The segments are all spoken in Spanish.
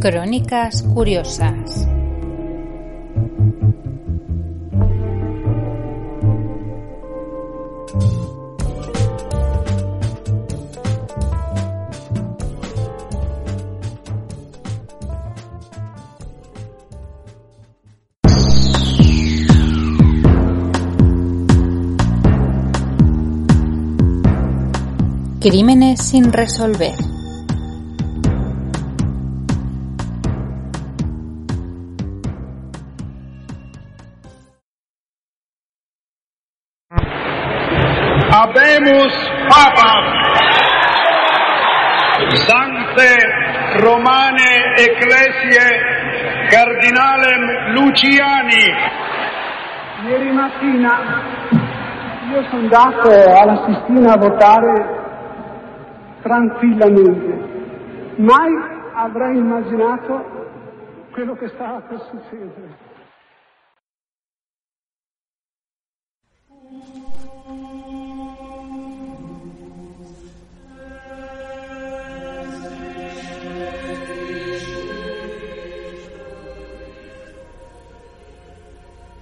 Crónicas curiosas. Crímenes sin resolver. Papa Sancte Romane Ecclesiae Cardinalem Luciani Ieri mattina io sono andato alla Sistina a votare tranquillamente. Mai avrei immaginato quello che stava per succedere.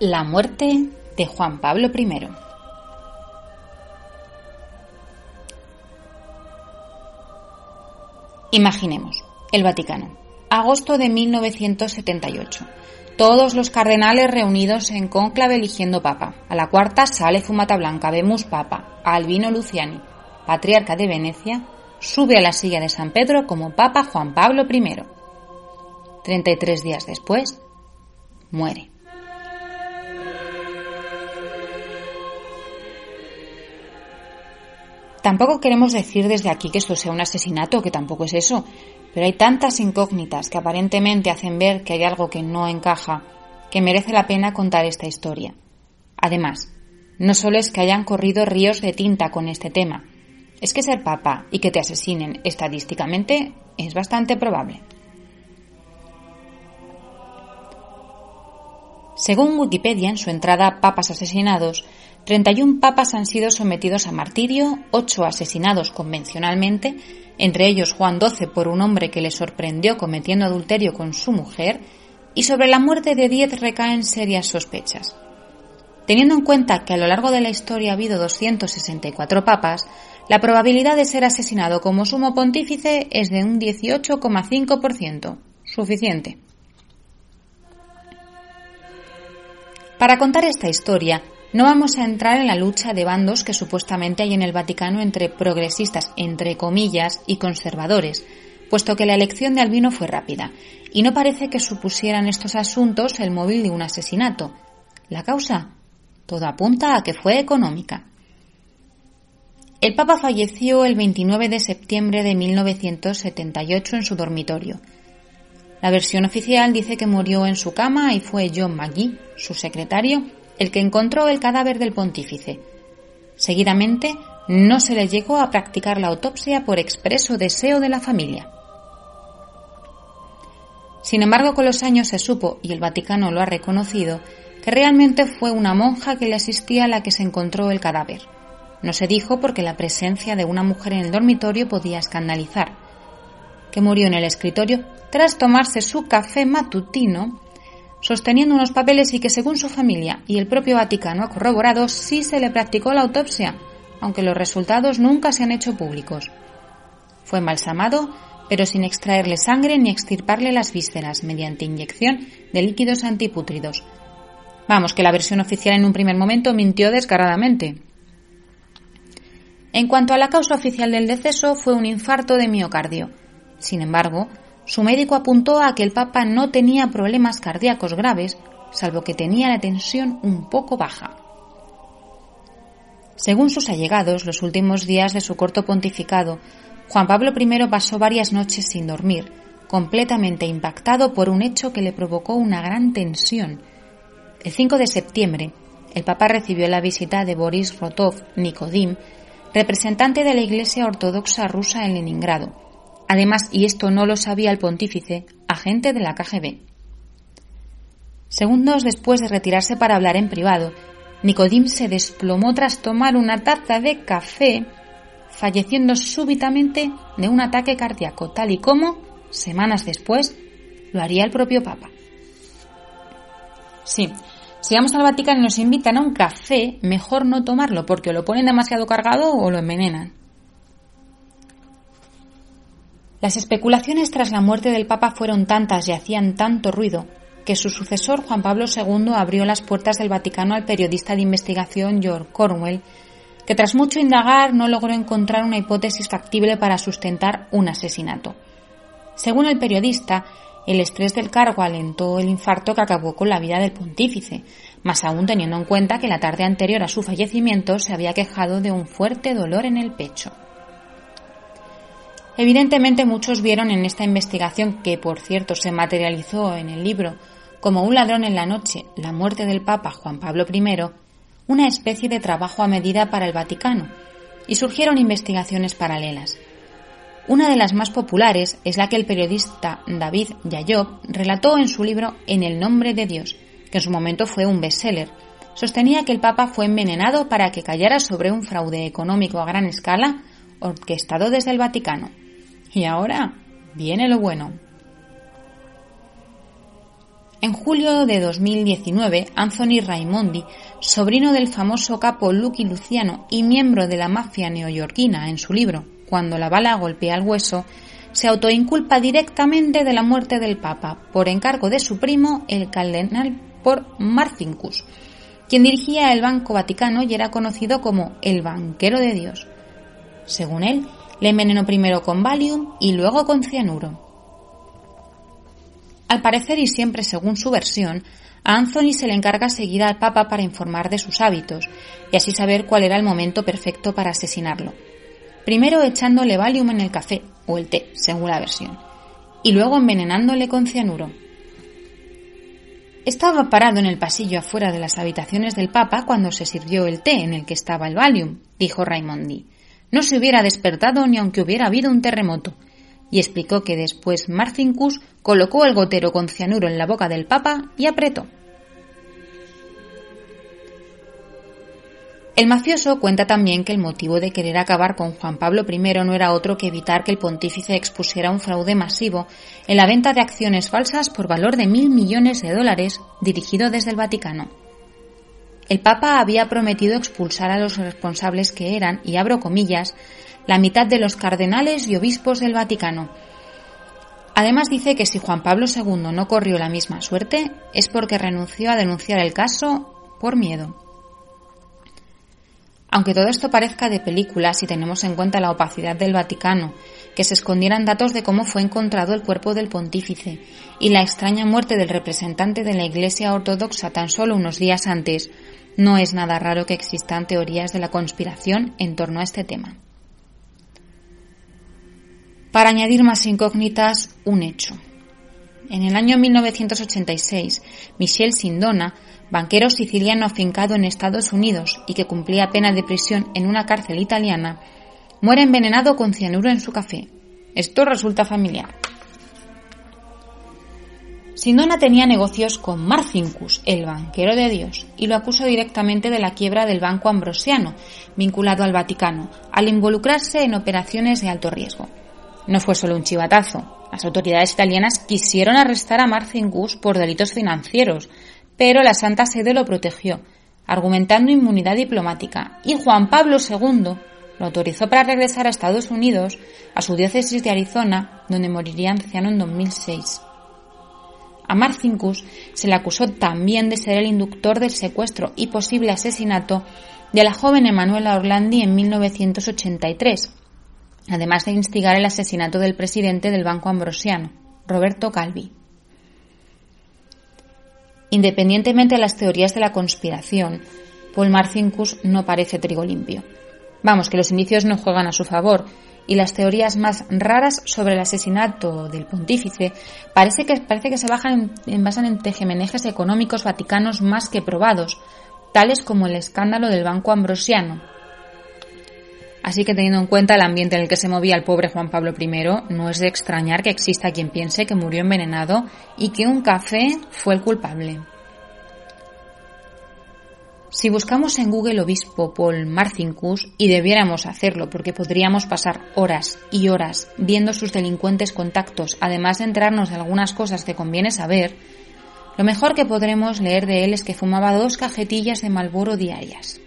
La muerte de Juan Pablo I. Imaginemos, el Vaticano, agosto de 1978. Todos los cardenales reunidos en cónclave eligiendo papa. A la cuarta sale Fumata Blanca, vemos papa. Albino Luciani, patriarca de Venecia, sube a la silla de San Pedro como papa Juan Pablo I. 33 días después, muere. Tampoco queremos decir desde aquí que esto sea un asesinato, que tampoco es eso, pero hay tantas incógnitas que aparentemente hacen ver que hay algo que no encaja, que merece la pena contar esta historia. Además, no solo es que hayan corrido ríos de tinta con este tema, es que ser papa y que te asesinen estadísticamente es bastante probable. Según Wikipedia, en su entrada Papas asesinados, 31 papas han sido sometidos a martirio, 8 asesinados convencionalmente, entre ellos Juan XII por un hombre que le sorprendió cometiendo adulterio con su mujer, y sobre la muerte de 10 recaen serias sospechas. Teniendo en cuenta que a lo largo de la historia ha habido 264 papas, la probabilidad de ser asesinado como sumo pontífice es de un 18,5%. Suficiente. Para contar esta historia, no vamos a entrar en la lucha de bandos que supuestamente hay en el Vaticano entre progresistas, entre comillas, y conservadores, puesto que la elección de Albino fue rápida, y no parece que supusieran estos asuntos el móvil de un asesinato. ¿La causa? Todo apunta a que fue económica. El Papa falleció el 29 de septiembre de 1978 en su dormitorio. La versión oficial dice que murió en su cama y fue John McGee, su secretario, el que encontró el cadáver del pontífice. Seguidamente, no se le llegó a practicar la autopsia por expreso deseo de la familia. Sin embargo, con los años se supo, y el Vaticano lo ha reconocido, que realmente fue una monja que le asistía a la que se encontró el cadáver. No se dijo porque la presencia de una mujer en el dormitorio podía escandalizar. Que murió en el escritorio tras tomarse su café matutino sosteniendo unos papeles y que según su familia y el propio Vaticano ha corroborado sí se le practicó la autopsia, aunque los resultados nunca se han hecho públicos. Fue embalsamado, pero sin extraerle sangre ni extirparle las vísceras mediante inyección de líquidos antipútridos. Vamos, que la versión oficial en un primer momento mintió descaradamente. En cuanto a la causa oficial del deceso, fue un infarto de miocardio. Sin embargo, su médico apuntó a que el Papa no tenía problemas cardíacos graves, salvo que tenía la tensión un poco baja. Según sus allegados, los últimos días de su corto pontificado, Juan Pablo I pasó varias noches sin dormir, completamente impactado por un hecho que le provocó una gran tensión. El 5 de septiembre, el Papa recibió la visita de Boris Rotov Nikodim, representante de la Iglesia Ortodoxa rusa en Leningrado. Además, y esto no lo sabía el pontífice, agente de la KGB. Segundos después de retirarse para hablar en privado, Nicodim se desplomó tras tomar una taza de café, falleciendo súbitamente de un ataque cardíaco, tal y como, semanas después, lo haría el propio Papa. Sí, si vamos al Vaticano y nos invitan a un café, mejor no tomarlo porque lo ponen demasiado cargado o lo envenenan. Las especulaciones tras la muerte del Papa fueron tantas y hacían tanto ruido que su sucesor Juan Pablo II abrió las puertas del Vaticano al periodista de investigación George Cornwell, que tras mucho indagar no logró encontrar una hipótesis factible para sustentar un asesinato. Según el periodista, el estrés del cargo alentó el infarto que acabó con la vida del pontífice, más aún teniendo en cuenta que la tarde anterior a su fallecimiento se había quejado de un fuerte dolor en el pecho. Evidentemente muchos vieron en esta investigación, que por cierto se materializó en el libro como un ladrón en la noche, la muerte del Papa Juan Pablo I, una especie de trabajo a medida para el Vaticano, y surgieron investigaciones paralelas. Una de las más populares es la que el periodista David Yayob relató en su libro En el nombre de Dios, que en su momento fue un bestseller. Sostenía que el Papa fue envenenado para que callara sobre un fraude económico a gran escala orquestado desde el Vaticano. Y ahora viene lo bueno. En julio de 2019, Anthony Raimondi, sobrino del famoso capo Lucky Luciano y miembro de la mafia neoyorquina en su libro Cuando la bala golpea el hueso, se autoinculpa directamente de la muerte del Papa por encargo de su primo, el cardenal por Marcinkus, quien dirigía el Banco Vaticano y era conocido como el banquero de Dios. Según él, le envenenó primero con Valium y luego con cianuro. Al parecer y siempre según su versión, a Anthony se le encarga seguir al Papa para informar de sus hábitos y así saber cuál era el momento perfecto para asesinarlo. Primero echándole Valium en el café o el té, según la versión, y luego envenenándole con cianuro. Estaba parado en el pasillo afuera de las habitaciones del Papa cuando se sirvió el té en el que estaba el Valium, dijo Raimondi. No se hubiera despertado ni aunque hubiera habido un terremoto y explicó que después Marcinkus colocó el gotero con cianuro en la boca del Papa y apretó. El mafioso cuenta también que el motivo de querer acabar con Juan Pablo I no era otro que evitar que el pontífice expusiera un fraude masivo en la venta de acciones falsas por valor de mil millones de dólares dirigido desde el Vaticano. El Papa había prometido expulsar a los responsables que eran, y abro comillas, la mitad de los cardenales y obispos del Vaticano. Además dice que si Juan Pablo II no corrió la misma suerte es porque renunció a denunciar el caso por miedo. Aunque todo esto parezca de película si tenemos en cuenta la opacidad del Vaticano, que se escondieran datos de cómo fue encontrado el cuerpo del pontífice y la extraña muerte del representante de la Iglesia Ortodoxa tan solo unos días antes, no es nada raro que existan teorías de la conspiración en torno a este tema. Para añadir más incógnitas, un hecho. En el año 1986, Michel Sindona, banquero siciliano afincado en Estados Unidos y que cumplía pena de prisión en una cárcel italiana, muere envenenado con cianuro en su café. Esto resulta familiar. Sindona tenía negocios con Marcinkus, el banquero de Dios, y lo acusó directamente de la quiebra del Banco Ambrosiano, vinculado al Vaticano, al involucrarse en operaciones de alto riesgo. No fue solo un chivatazo. Las autoridades italianas quisieron arrestar a Marcinkus por delitos financieros, pero la Santa Sede lo protegió, argumentando inmunidad diplomática, y Juan Pablo II lo autorizó para regresar a Estados Unidos, a su diócesis de Arizona, donde moriría anciano en 2006. A Marcinkus se le acusó también de ser el inductor del secuestro y posible asesinato de la joven Emanuela Orlandi en 1983, además de instigar el asesinato del presidente del Banco Ambrosiano, Roberto Calvi. Independientemente de las teorías de la conspiración, Paul Marcinkus no parece trigo limpio. Vamos, que los indicios no juegan a su favor y las teorías más raras sobre el asesinato del pontífice parece que, parece que se basan en, basan en tejemenejes económicos vaticanos más que probados, tales como el escándalo del Banco Ambrosiano. Así que teniendo en cuenta el ambiente en el que se movía el pobre Juan Pablo I, no es de extrañar que exista quien piense que murió envenenado y que un café fue el culpable. Si buscamos en Google obispo Paul Marcinkus, y debiéramos hacerlo porque podríamos pasar horas y horas viendo sus delincuentes contactos, además de enterarnos de algunas cosas que conviene saber, lo mejor que podremos leer de él es que fumaba dos cajetillas de Malboro diarias.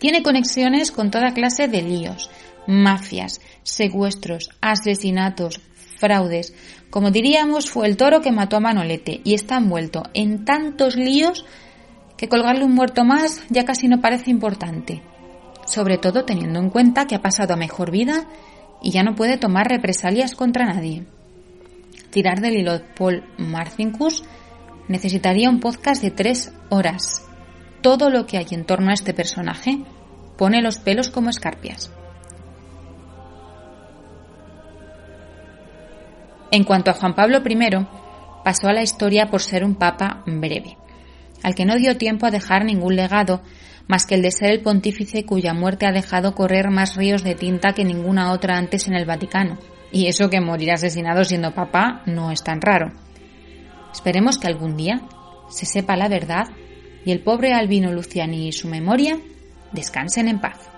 Tiene conexiones con toda clase de líos, mafias, secuestros, asesinatos, fraudes. Como diríamos, fue el toro que mató a Manolete y está envuelto en tantos líos que colgarle un muerto más ya casi no parece importante, sobre todo teniendo en cuenta que ha pasado a mejor vida y ya no puede tomar represalias contra nadie. Tirar del hilo Paul Marcinkus necesitaría un podcast de tres horas. Todo lo que hay en torno a este personaje pone los pelos como escarpias. En cuanto a Juan Pablo I, pasó a la historia por ser un papa breve al que no dio tiempo a dejar ningún legado, más que el de ser el pontífice cuya muerte ha dejado correr más ríos de tinta que ninguna otra antes en el Vaticano. Y eso que morir asesinado siendo papá no es tan raro. Esperemos que algún día se sepa la verdad y el pobre Albino Luciani y su memoria descansen en paz.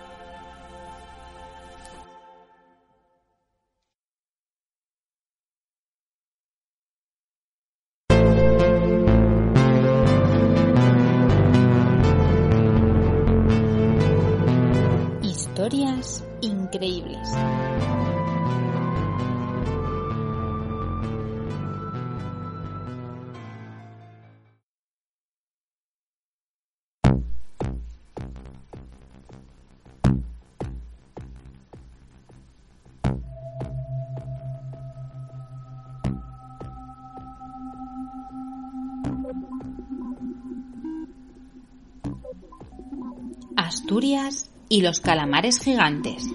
Y los calamares gigantes.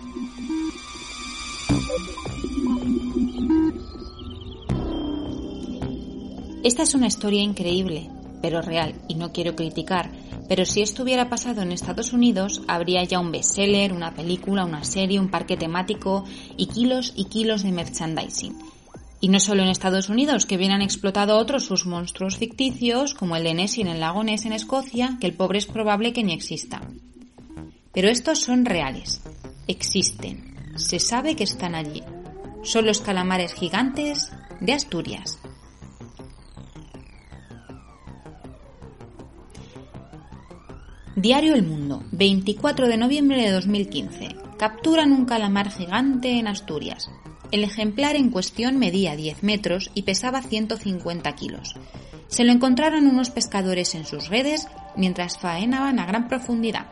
Esta es una historia increíble, pero real, y no quiero criticar, pero si esto hubiera pasado en Estados Unidos, habría ya un bestseller, una película, una serie, un parque temático y kilos y kilos de merchandising. Y no solo en Estados Unidos, que bien han explotado otros sus monstruos ficticios, como el de Nessie en el lago Ness en Escocia, que el pobre es probable que ni exista. Pero estos son reales, existen, se sabe que están allí. Son los calamares gigantes de Asturias. Diario El Mundo, 24 de noviembre de 2015. Capturan un calamar gigante en Asturias. El ejemplar en cuestión medía 10 metros y pesaba 150 kilos. Se lo encontraron unos pescadores en sus redes mientras faenaban a gran profundidad.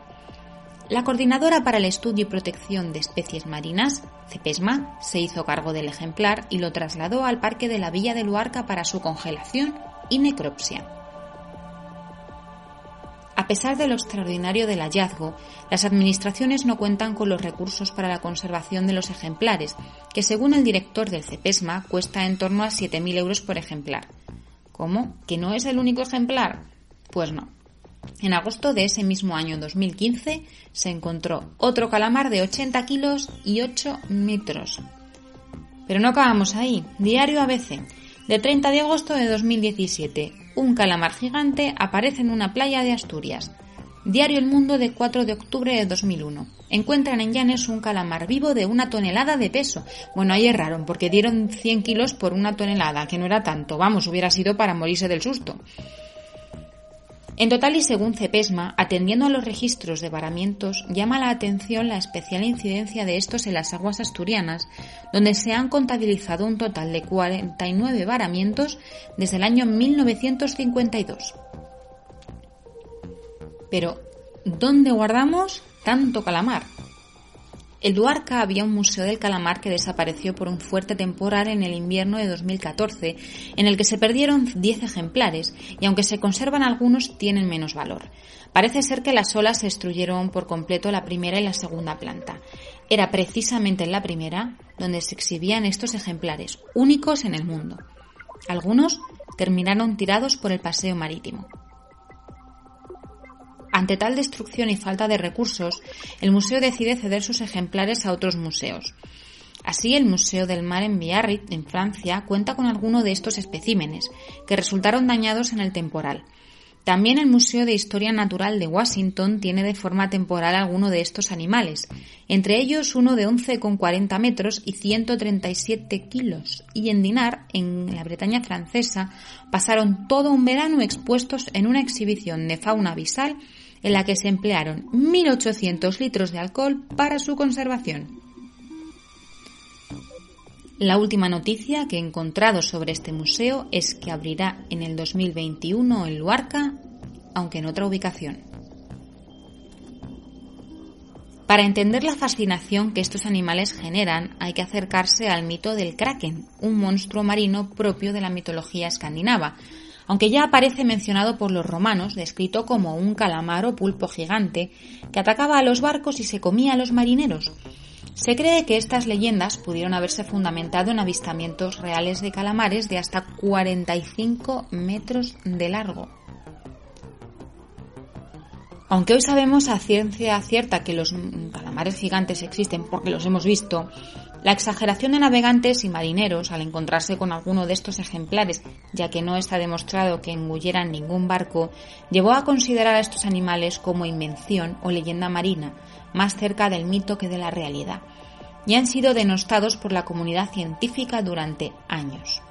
La Coordinadora para el Estudio y Protección de Especies Marinas, CEPESMA, se hizo cargo del ejemplar y lo trasladó al Parque de la Villa de Luarca para su congelación y necropsia. A pesar de lo extraordinario del hallazgo, las administraciones no cuentan con los recursos para la conservación de los ejemplares, que según el director del CEPESMA cuesta en torno a 7.000 euros por ejemplar. ¿Cómo? ¿Que no es el único ejemplar? Pues no. En agosto de ese mismo año 2015 se encontró otro calamar de 80 kilos y 8 metros. Pero no acabamos ahí. Diario ABC. De 30 de agosto de 2017. Un calamar gigante aparece en una playa de Asturias. Diario El Mundo de 4 de octubre de 2001. Encuentran en Llanes un calamar vivo de una tonelada de peso. Bueno, ahí erraron porque dieron 100 kilos por una tonelada, que no era tanto. Vamos, hubiera sido para morirse del susto. En total y según CEPESMA, atendiendo a los registros de varamientos, llama la atención la especial incidencia de estos en las aguas asturianas, donde se han contabilizado un total de 49 varamientos desde el año 1952. Pero, ¿dónde guardamos tanto calamar? El Duarca había un museo del calamar que desapareció por un fuerte temporal en el invierno de 2014, en el que se perdieron 10 ejemplares y aunque se conservan algunos tienen menos valor. Parece ser que las olas destruyeron por completo la primera y la segunda planta. Era precisamente en la primera donde se exhibían estos ejemplares, únicos en el mundo. Algunos terminaron tirados por el paseo marítimo. Ante tal destrucción y falta de recursos, el museo decide ceder sus ejemplares a otros museos. Así, el Museo del Mar en Biarritz, en Francia, cuenta con alguno de estos especímenes, que resultaron dañados en el temporal. También el Museo de Historia Natural de Washington tiene de forma temporal alguno de estos animales, entre ellos uno de 11,40 metros y 137 kilos, y en Dinar, en la Bretaña francesa, pasaron todo un verano expuestos en una exhibición de fauna abisal en la que se emplearon 1.800 litros de alcohol para su conservación. La última noticia que he encontrado sobre este museo es que abrirá en el 2021 en Luarca, aunque en otra ubicación. Para entender la fascinación que estos animales generan, hay que acercarse al mito del kraken, un monstruo marino propio de la mitología escandinava, aunque ya aparece mencionado por los romanos, descrito como un calamar o pulpo gigante que atacaba a los barcos y se comía a los marineros. Se cree que estas leyendas pudieron haberse fundamentado en avistamientos reales de calamares de hasta 45 metros de largo. Aunque hoy sabemos a ciencia cierta que los calamares gigantes existen porque los hemos visto, la exageración de navegantes y marineros al encontrarse con alguno de estos ejemplares, ya que no está demostrado que engulleran ningún barco, llevó a considerar a estos animales como invención o leyenda marina, más cerca del mito que de la realidad, y han sido denostados por la comunidad científica durante años.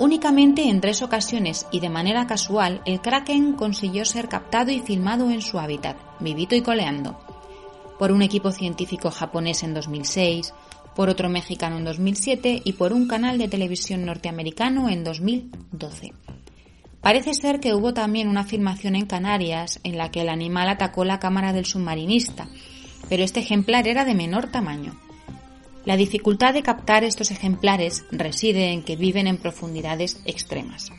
Únicamente en tres ocasiones y de manera casual, el kraken consiguió ser captado y filmado en su hábitat, vivito y coleando por un equipo científico japonés en 2006, por otro mexicano en 2007 y por un canal de televisión norteamericano en 2012. Parece ser que hubo también una filmación en Canarias en la que el animal atacó la cámara del submarinista, pero este ejemplar era de menor tamaño. La dificultad de captar estos ejemplares reside en que viven en profundidades extremas.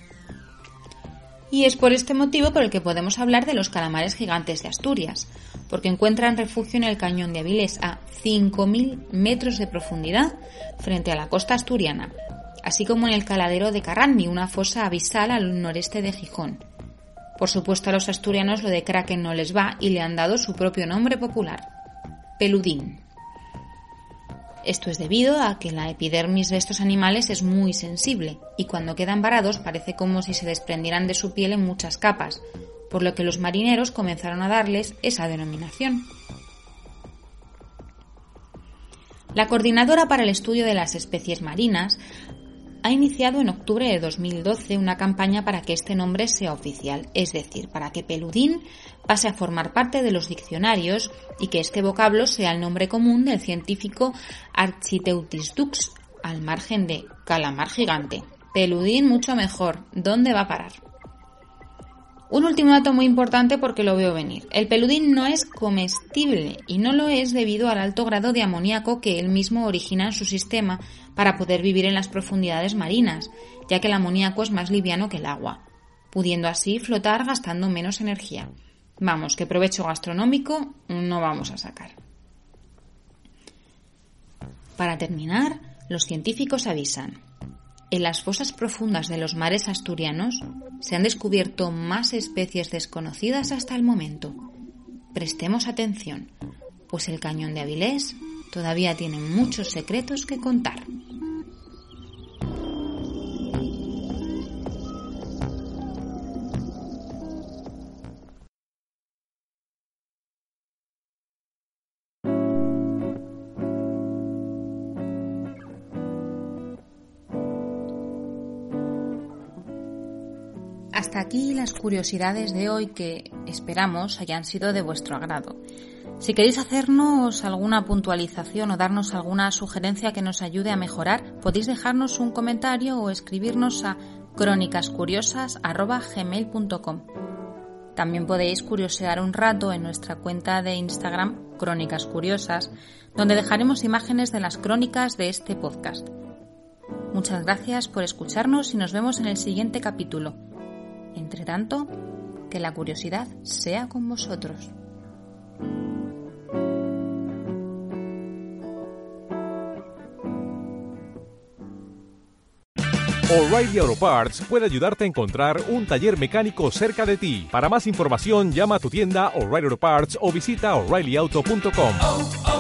Y es por este motivo por el que podemos hablar de los calamares gigantes de Asturias, porque encuentran refugio en el cañón de Avilés a 5.000 metros de profundidad frente a la costa asturiana, así como en el caladero de Carrandi, una fosa abisal al noreste de Gijón. Por supuesto a los asturianos lo de Kraken no les va y le han dado su propio nombre popular, peludín. Esto es debido a que la epidermis de estos animales es muy sensible y cuando quedan varados parece como si se desprendieran de su piel en muchas capas, por lo que los marineros comenzaron a darles esa denominación. La Coordinadora para el Estudio de las Especies Marinas ha iniciado en octubre de 2012 una campaña para que este nombre sea oficial, es decir, para que peludín pase a formar parte de los diccionarios y que este vocablo sea el nombre común del científico Architeutis dux, al margen de calamar gigante. Peludín mucho mejor. ¿Dónde va a parar? Un último dato muy importante porque lo veo venir. El peludín no es comestible y no lo es debido al alto grado de amoníaco que él mismo origina en su sistema para poder vivir en las profundidades marinas, ya que el amoníaco es más liviano que el agua, pudiendo así flotar gastando menos energía. Vamos, que provecho gastronómico no vamos a sacar. Para terminar, los científicos avisan. En las fosas profundas de los mares asturianos se han descubierto más especies desconocidas hasta el momento. Prestemos atención, pues el cañón de Avilés todavía tiene muchos secretos que contar. Hasta aquí las curiosidades de hoy que esperamos hayan sido de vuestro agrado. Si queréis hacernos alguna puntualización o darnos alguna sugerencia que nos ayude a mejorar, podéis dejarnos un comentario o escribirnos a crónicascuriosas.gmail.com. También podéis curiosear un rato en nuestra cuenta de Instagram Crónicas Curiosas, donde dejaremos imágenes de las crónicas de este podcast. Muchas gracias por escucharnos y nos vemos en el siguiente capítulo. Entre tanto, que la curiosidad sea con vosotros. O'Reilly Auto Parts puede ayudarte a encontrar un taller mecánico cerca de ti. Para más información, llama a tu tienda O'Reilly Auto Parts o visita oreillyauto.com.